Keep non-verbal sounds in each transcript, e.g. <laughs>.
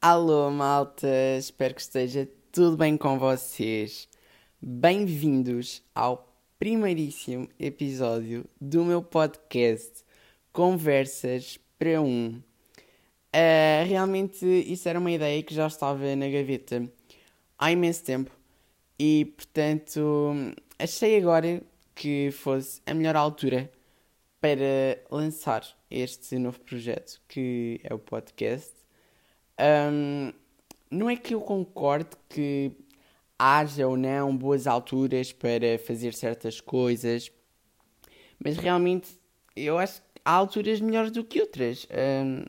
Alô, malta! Espero que esteja tudo bem com vocês. Bem-vindos ao primeiríssimo episódio do meu podcast Conversas para um. Uh, realmente, isso era uma ideia que já estava na gaveta há imenso tempo e, portanto, achei agora que fosse a melhor altura para lançar este novo projeto que é o podcast. Um, não é que eu concorde que haja ou não boas alturas para fazer certas coisas, mas realmente eu acho que há alturas melhores do que outras. Um,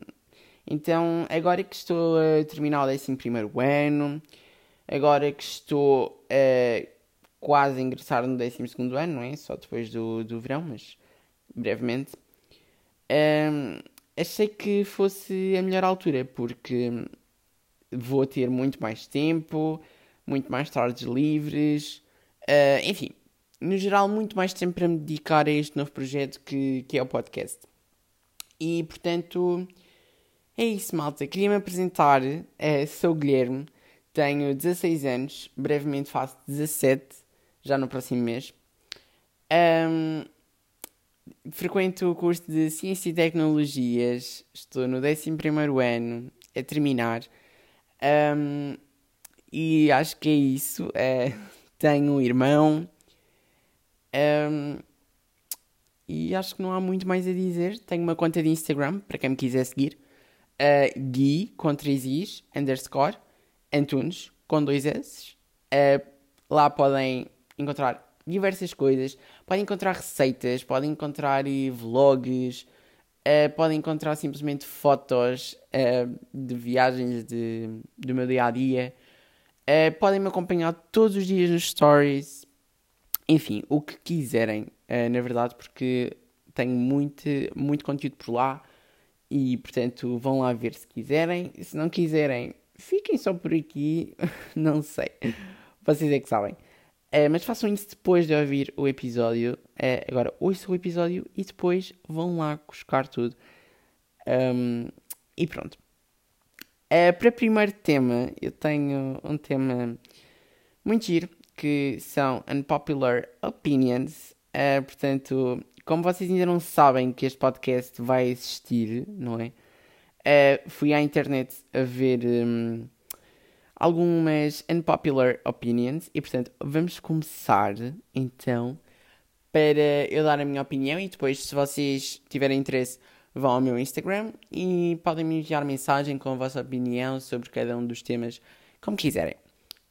então, agora que estou a terminar o 11 ano, agora que estou a quase ingressar no 12 ano, não é? Só depois do, do verão, mas brevemente. Um, achei que fosse a melhor altura, porque vou ter muito mais tempo, muito mais tardes livres, uh, enfim, no geral, muito mais tempo para me dedicar a este novo projeto que, que é o podcast. E portanto, é isso, malta. Queria me apresentar, uh, sou Guilherme, tenho 16 anos, brevemente faço 17, já no próximo mês. Um, frequento o curso de Ciência e Tecnologias, estou no 11 ano, a terminar. Um, e acho que é isso. É, <laughs> tenho um irmão. Um, e acho que não há muito mais a dizer. Tenho uma conta de Instagram, para quem me quiser seguir. Uh, Gui, com 3 Is, underscore, Antunes, com dois S. Uh, lá podem encontrar diversas coisas. Podem encontrar receitas, podem encontrar eh, vlogs, uh, podem encontrar simplesmente fotos uh, de viagens de, do meu dia a dia. Uh, podem me acompanhar todos os dias nos stories. Enfim, o que quiserem, na verdade, porque tenho muito, muito conteúdo por lá. E portanto, vão lá ver se quiserem. Se não quiserem, fiquem só por aqui. <laughs> não sei. Vocês é que sabem. É, mas façam isso depois de ouvir o episódio. É, agora, ouçam o episódio e depois vão lá buscar tudo. Um, e pronto. É, para o primeiro tema, eu tenho um tema muito giro, que são Unpopular Opinions. É, portanto, como vocês ainda não sabem que este podcast vai existir, não é? fui à internet a ver... Um, algumas unpopular opinions e portanto vamos começar então para eu dar a minha opinião e depois se vocês tiverem interesse vão ao meu Instagram e podem me enviar mensagem com a vossa opinião sobre cada um dos temas como quiserem.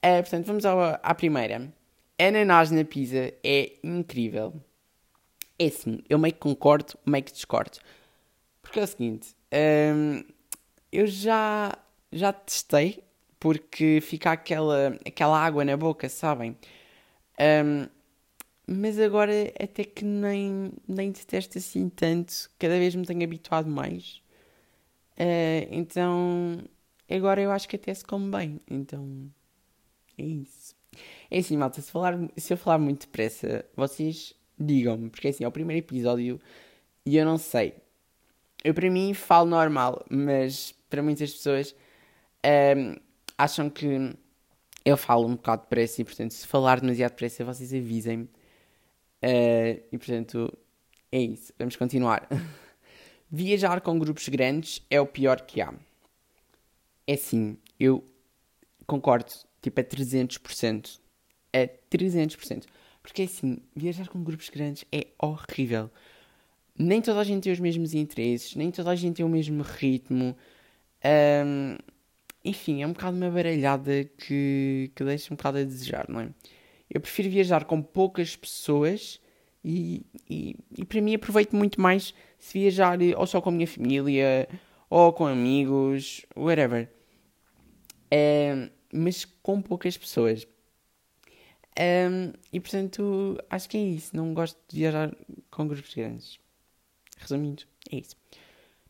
Uh, portanto vamos ao, à primeira. Ananás na pizza é incrível. É assim, eu meio que concordo, meio que discordo. Porque é o seguinte, um, eu já, já testei porque fica aquela, aquela água na boca, sabem? Um, mas agora até que nem, nem detesto assim tanto, cada vez me tenho habituado mais. Uh, então agora eu acho que até se come bem. Então é isso. É assim, malta, se, falar, se eu falar muito depressa, vocês digam-me, porque é assim, é o primeiro episódio e eu não sei. Eu para mim falo normal, mas para muitas pessoas um, acham que eu falo um bocado depressa e, portanto, se falar demasiado depressa, vocês avisem-me. Uh, e, portanto, é isso. Vamos continuar. <laughs> Viajar com grupos grandes é o pior que há. É sim, eu concordo, tipo, a 300%. A 300%. Porque, é assim, viajar com grupos grandes é horrível. Nem toda a gente tem os mesmos interesses, nem toda a gente tem o mesmo ritmo. Um, enfim, é um bocado uma baralhada que, que deixa um bocado a desejar, não é? Eu prefiro viajar com poucas pessoas e, e, e para mim aproveito muito mais se viajar ou só com a minha família ou com amigos, whatever. É, mas com poucas pessoas. Um, e portanto, acho que é isso. Não gosto de viajar com grupos grandes. Resumindo, é isso.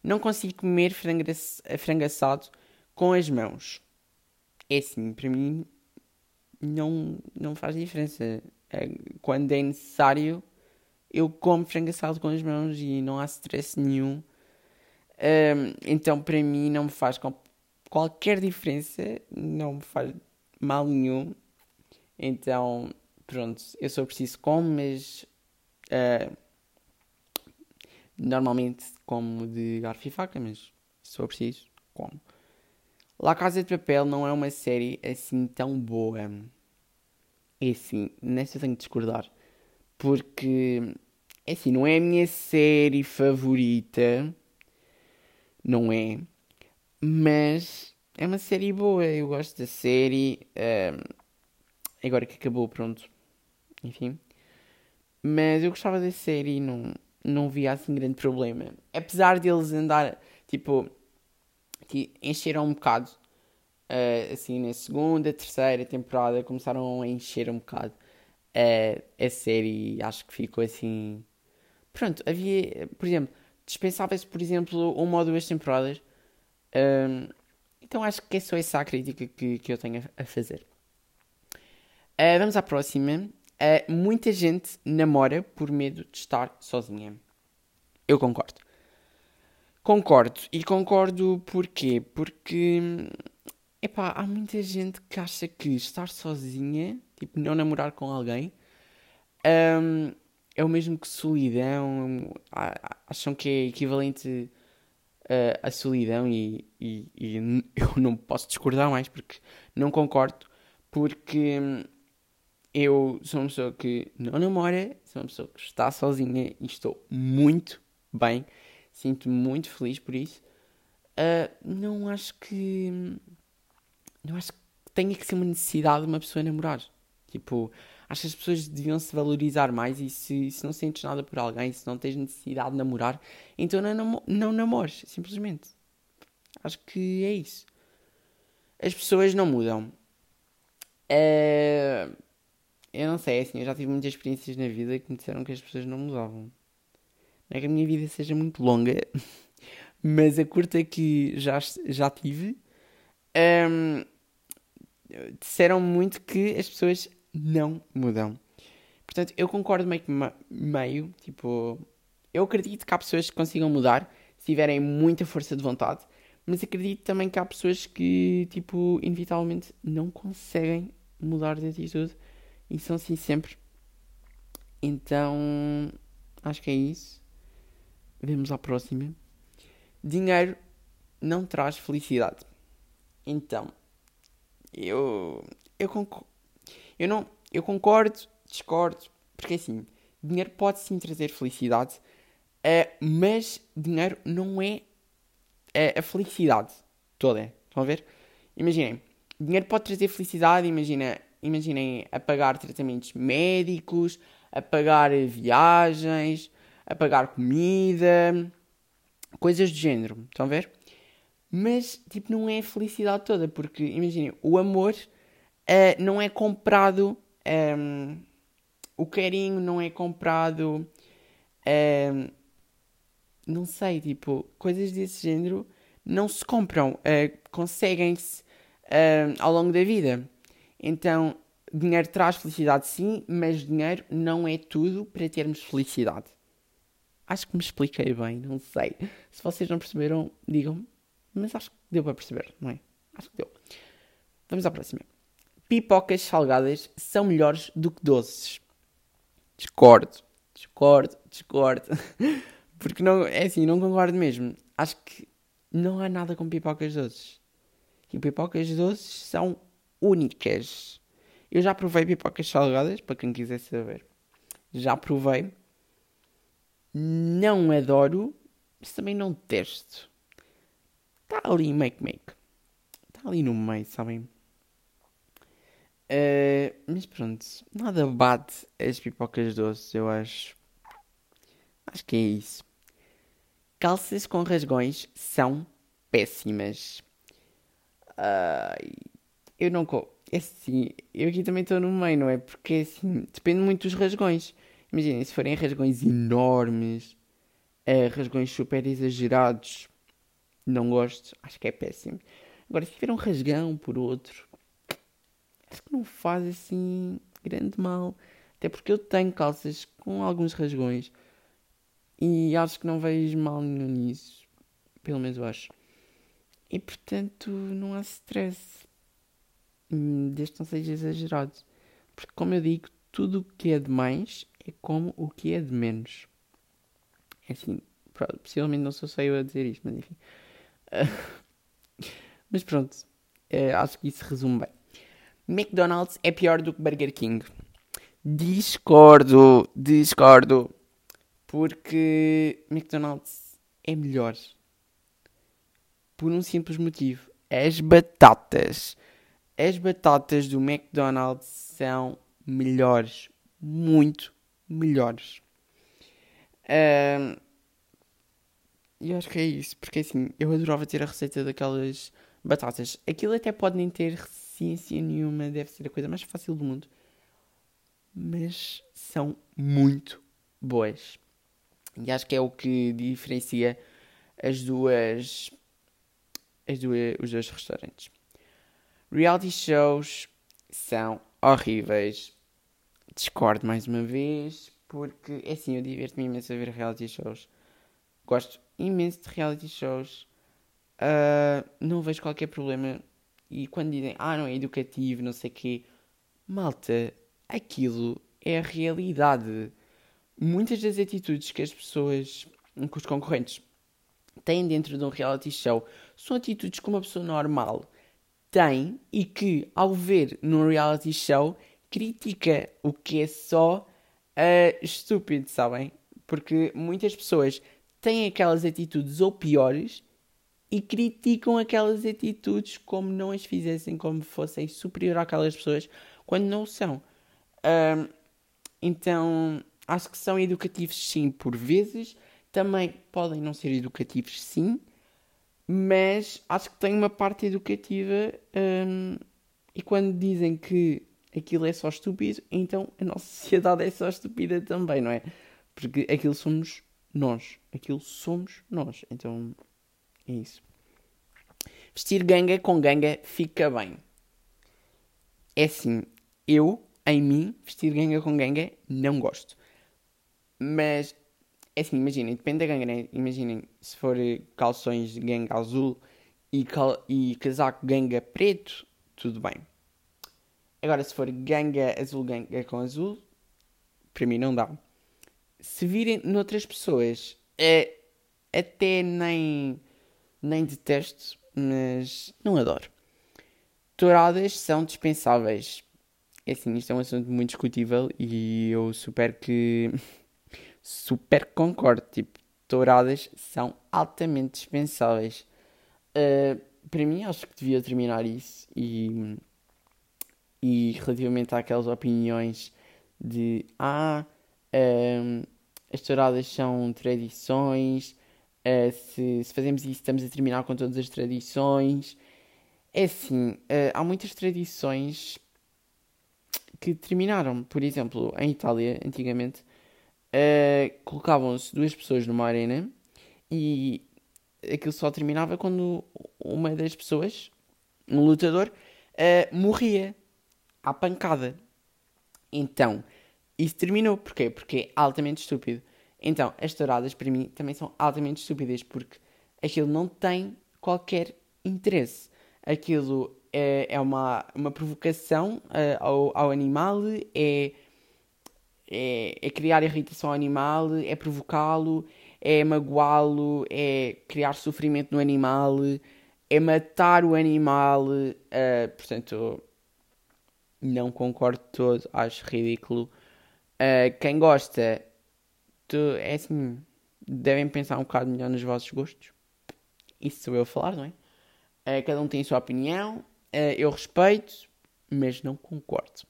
Não consigo comer frango, frango assado com as mãos. É assim, para mim não, não faz diferença. É, quando é necessário, eu como frango assado com as mãos e não há stress nenhum. Um, então, para mim, não me faz qualquer diferença não me faz mal nenhum. Então, pronto, eu sou preciso como, mas uh, normalmente como de garfo e faca, mas for preciso, como. La Casa de Papel não é uma série assim tão boa. É assim, eu tenho que discordar. Porque, é assim, não é a minha série favorita. Não é. Mas é uma série boa. Eu gosto da série. Um, agora que acabou, pronto. Enfim. Mas eu gostava da série e não, não via assim grande problema. Apesar deles andar, tipo, que encheram um bocado. Uh, assim, na segunda, terceira temporada começaram a encher um bocado uh, a série. Acho que ficou assim. Pronto, havia, por exemplo, dispensava-se, por exemplo, uma ou duas temporadas. Uh, então acho que é só essa a crítica que, que eu tenho a, fazer. Uh, vamos à próxima. Uh, muita gente namora por medo de estar sozinha. Eu concordo. Concordo. E concordo porquê? Porque epá, há muita gente que acha que estar sozinha, tipo, não namorar com alguém, um, é o mesmo que solidão. Acham que é equivalente uh, a solidão e, e, e, <laughs> eu não posso discordar mais porque não concordo. Porque eu sou uma pessoa que não namora, sou uma pessoa que está sozinha e estou muito bem sinto-me muito feliz por isso. Uh, não acho que. Não acho que tenha que ser uma necessidade de uma pessoa namorar. Tipo, acho que as pessoas deviam se valorizar mais e se, se não sentes nada por alguém, se não tens necessidade de namorar, então não, não, não namores, simplesmente. Acho que é isso. As pessoas não mudam. Uh, eu não sei, assim, eu já tive muitas experiências na vida que me disseram que as pessoas não mudavam. Não é que a minha vida seja muito longa, <laughs> mas a curta que já, já tive, um, disseram muito que as pessoas não mudam. Portanto, eu concordo meio que meio, tipo, eu acredito que há pessoas que consigam mudar se tiverem muita força de vontade, mas acredito também que há pessoas que, tipo, inevitavelmente não conseguem mudar de atitude e são assim sempre. Então, acho que é isso. Vamos à próxima. Dinheiro não traz felicidade. Então, eu eu concordo, eu não, eu concordo, discordo, porque assim, dinheiro pode sim trazer felicidade, uh, mas dinheiro não é uh, a felicidade toda. Estão a ver? Imaginem, dinheiro pode trazer felicidade, imagina, imaginem a pagar tratamentos médicos, a pagar viagens, a pagar comida, coisas do género. Estão a ver? Mas, tipo, não é a felicidade toda, porque, imaginem, o amor uh, não é comprado, um, ehm, o carinho não é comprado, um, ehm, não sei, tipo, coisas desse género não se compram, uh, conseguem-se uh, ao longo da vida. Então, dinheiro traz felicidade sim, mas dinheiro não é tudo para termos felicidade. Acho que me expliquei bem, não sei. Se vocês não perceberam, digam-me. Mas acho que deu para perceber, não é? Acho que deu. Vamos à próxima. Pipocas salgadas são melhores do que doces. Discordo. Discordo, discordo. Porque não, é assim, não concordo mesmo. Acho que não há nada com pipocas doces. E pipocas doces são únicas. Eu já provei pipocas salgadas, para quem quiser saber. Já provei não adoro, mas também não testo. Está ali make make. Está ali no meio, sabem? Uh, mas pronto, nada bate as pipocas doces, eu acho. Acho que é isso. Calças com rasgões são péssimas. Uh, eu não. É assim, eu aqui também estou no meio, não é? Porque assim, depende muito dos rasgões. Imaginem, se forem rasgões enormes, uh, rasgões super exagerados, não gosto, acho que é péssimo. Agora, se tiver um rasgão por outro, acho que não faz assim grande mal. Até porque eu tenho calças com alguns rasgões e acho que não vejo mal nenhum nisso. Pelo menos eu acho. e portanto não há stress. Hum, desde que não seja exagerado. Porque, como eu digo, tudo o que é de mais é como o que é de menos. É assim, possivelmente não sou só eu a dizer isto, mas enfim. <laughs> mas pronto, uh, acho que isso resume bem. McDonald's é pior do que Burger King. Discordo, discordo. Porque McDonald's é melhor. Por um simples motivo. As batatas. As batatas do McDonald's são melhores. Muito melhores. E eu acho que é isso. Porque assim, eu adorava ter a receita daquelas batatas. Aquilo até pode nem ter ciência nenhuma. Deve ser a coisa mais fácil do mundo. Mas são muito boas. E acho que é o que diferencia as duas, as duas os dois restaurantes. Reality shows são horríveis. Discordo mais uma vez, porque é assim, eu diverto-me imenso a ver reality shows. Gosto imenso de reality shows. Uh, não vejo qualquer problema. E quando dizem, ah, não é educativo, não sei o quê, malta, aquilo é a realidade muitas das atitudes que as pessoas, que os concorrentes têm dentro de um reality show são atitudes que uma pessoa normal tem e que, ao ver num reality show, critica o que é só uh, estúpido, sabem? Porque muitas pessoas têm aquelas atitudes ou piores e criticam aquelas atitudes como não as fizessem, como fossem superior àquelas pessoas, quando não o são. Uh, então, acho que são educativos sim por vezes, também podem não ser educativos sim, mas acho que tem uma parte educativa hum, e quando dizem que aquilo é só estúpido, então a nossa <laughs> sociedade é só estúpida também, não é? Porque aquilo somos nós, aquilo somos nós, então é isso. Vestir ganga com ganga fica bem. É assim, eu, em mim, vestir ganga com ganga não gosto. Mas, é assim, imaginem, depende da ganga, né? Imaginem, se for calções de ganga azul e, cal e casaco ganga preto, tudo bem. Agora, se for ganga azul, ganga com azul, para mim não dá. Se virem noutras pessoas, é, até nem, nem detesto, mas não adoro. Touradas são dispensáveis. É assim, isto é um assunto muito discutível e eu super que <laughs> super concordo. Tipo, touradas são altamente dispensáveis. Uh, para mim, acho que devia terminar isso. E, e relativamente àquelas opiniões de ah, um, as touradas são tradições, uh, se, se, fazemos isso, estamos a terminar com todas as tradições. É assim, uh, há muitas tradições que terminaram. Por exemplo, em Itália, antigamente, uh, colocavam-se duas pessoas numa arena e aquilo só terminava quando uma das pessoas, um lutador, morria à pancada. Então, isso terminou. Porquê? Porque é altamente estúpido. Então, as touradas, para mim, também são altamente estúpidas, porque aquilo não tem qualquer interesse. Aquilo é, é uma, uma provocação uh, ao, ao animal, é é, é criar irritação ao animal, é provocá-lo, é magoá-lo, é criar sofrimento no animal, é matar o animal. Uh, portanto, não concordo todo, acho ridículo. Uh, quem gosta, tu, é assim, devem pensar um bocado melhor nos vossos gostos. Isso sou eu a falar, não é? Uh, cada um tem a sua opinião, eu respeito, mas não concordo.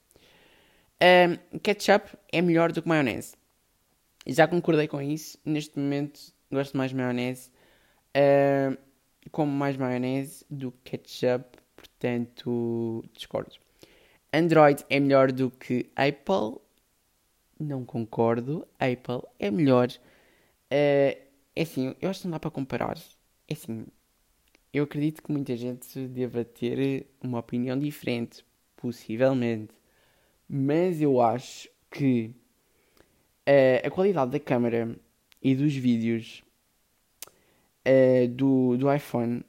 Ketchup é melhor do que maionese. Já concordei com isso. Neste momento gosto mais de maionese. Uh, como mais maionese do que ketchup. Portanto, discordo. Android é melhor do que Apple. Não concordo. Apple é melhor. Uh, é assim, eu acho que não dá para comparar. É assim, eu acredito que muita gente deva ter uma opinião diferente. Possivelmente. Mas eu acho que uh, a qualidade da câmera e dos vídeos uh, do, do iPhone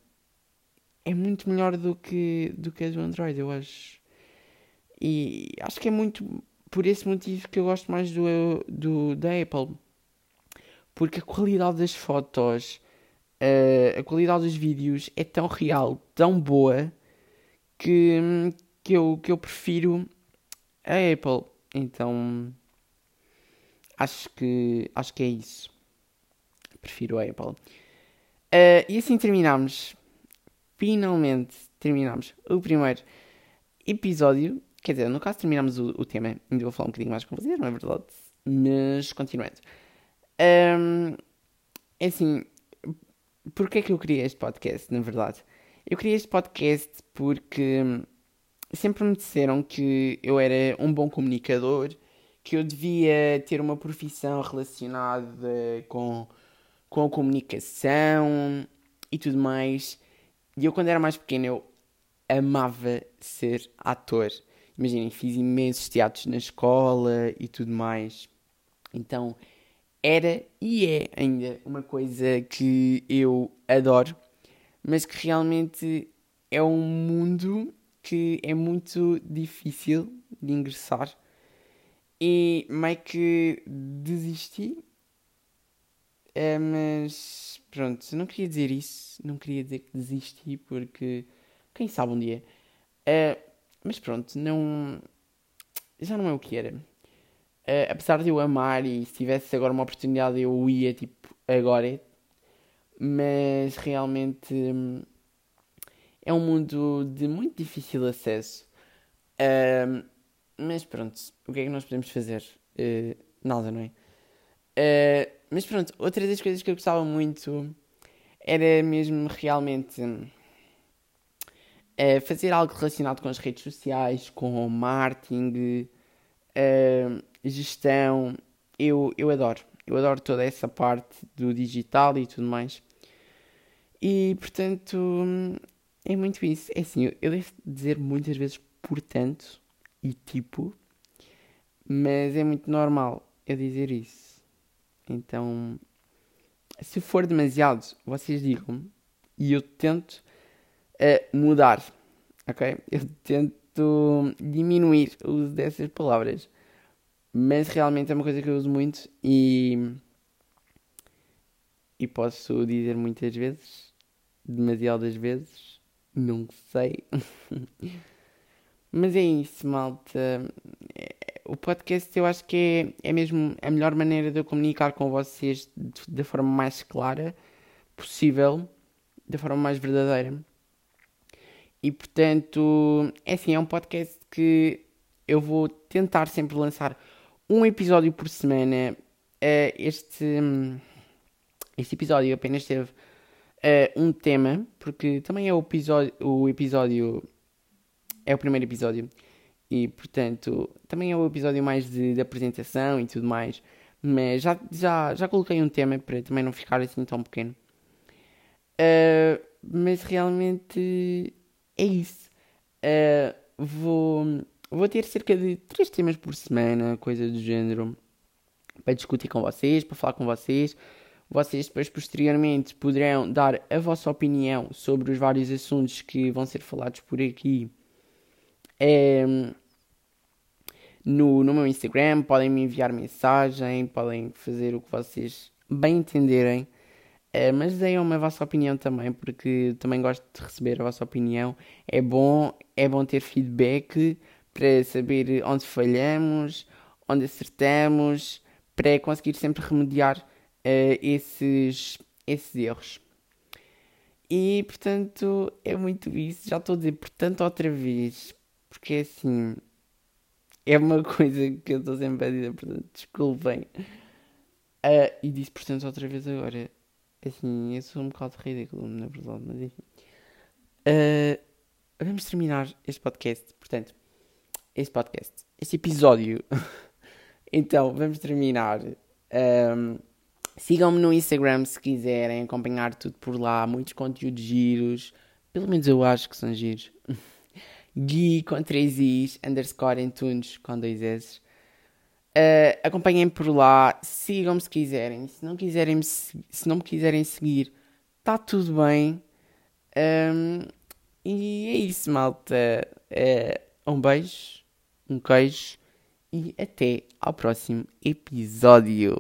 é muito melhor do que, do que a do Android, eu acho. E acho que é muito por esse motivo que eu gosto mais do, do da Apple. Porque a qualidade das fotos, uh, a qualidade dos vídeos é tão real, tão boa, que, que, eu, que eu prefiro a Apple. Então acho que, acho que é isso. Prefiro a Apple. Uh, e assim terminamos. Finalmente terminamos o primeiro episódio. Quer dizer, no caso terminamos o, o tema. Ainda vou falar um bocadinho mais com vocês, não é verdade? Mas continuando. Um, é assim, porquê é que eu criei este podcast, na verdade? Eu criei este podcast porque sempre me disseram que eu era um bom comunicador, que eu devia ter uma profissão relacionada com com a comunicação e tudo mais. E eu, quando era mais pequeno, eu amava ser ator. Imaginem, fiz imensos teatros na escola e tudo mais. Então, era e é ainda uma coisa que eu adoro, mas que realmente é um mundo que é muito difícil de ingressar. E meio que desisti é, mas pronto, não queria dizer isso, não queria dizer que desisti porque quem sabe um dia. É, mas pronto, não. Já não é o que era. É, apesar de eu amar e se tivesse agora uma oportunidade eu ia tipo agora. Mas realmente é um mundo de muito difícil acesso. Uh, mas pronto, o que é que nós podemos fazer? Uh, nada, não é? Uh, mas pronto, outra das coisas que eu gostava muito era mesmo realmente uh, fazer algo relacionado com as redes sociais, com marketing, uh, gestão. Eu, eu adoro. Eu adoro toda essa parte do digital e tudo mais. E portanto, é muito isso. É assim, eu devo dizer muitas vezes portanto e tipo, mas é muito normal eu dizer isso. Então, se for demasiado, vocês digam e eu tento uh, mudar, ok? Eu tento diminuir o uso dessas palavras, mas realmente é uma coisa que eu uso muito e e posso dizer muitas vezes, demasiadas vezes, não sei. <laughs> mas é isso, malta. O podcast eu acho que é, é mesmo a melhor maneira de eu comunicar com vocês da forma mais clara possível, da forma mais verdadeira. E portanto, é assim, é um podcast que eu vou tentar sempre lançar um episódio por semana. Uh, este, este episódio apenas teve uh, um tema, porque também é o episódio, o episódio. É o primeiro episódio. E portanto, também é o episódio mais de, de, apresentação e tudo mais. Mas já, já, já coloquei um tema para também não ficar assim tão pequeno. Uh, mas realmente é isso. Uh, vou, vou ter cerca de 3 temas por semana, coisa do género, para discutir com vocês, para falar com vocês. Vocês depois, posteriormente, poderão dar a vossa opinião sobre os vários assuntos que vão ser falados por aqui no, no meu Instagram, podem me enviar mensagem, podem fazer o que vocês bem entenderem. É, mas deem a vossa opinião também, porque também gosto de receber a vossa opinião. É bom, é bom ter feedback para saber onde falhamos, onde acertamos, para conseguir sempre remediar uh, esses, esses erros. E portanto é muito isso. Já estou a dizer portanto outra vez. Porque assim. É uma <laughs> coisa que eu estou sempre a dizer, portanto, desculpem. Uh, e disse, portanto, outra vez agora. Assim, eu sou um bocado ridículo, na verdade, mas enfim. Uh, vamos terminar este podcast. Portanto, este podcast, este episódio. <laughs> então, vamos terminar. Um, Sigam-me no Instagram se quiserem acompanhar tudo por lá. Muitos conteúdos giros. Pelo menos eu acho que são giros. <laughs> Gui com 3 Is, underscore Antunes com 2 S. Uh, acompanhem por lá, sigam-me se quiserem. Se não, quiserem se não me quiserem seguir, está tudo bem. Um, E é isso, malta. É, um beijo, um queijo e até ao próximo episódio.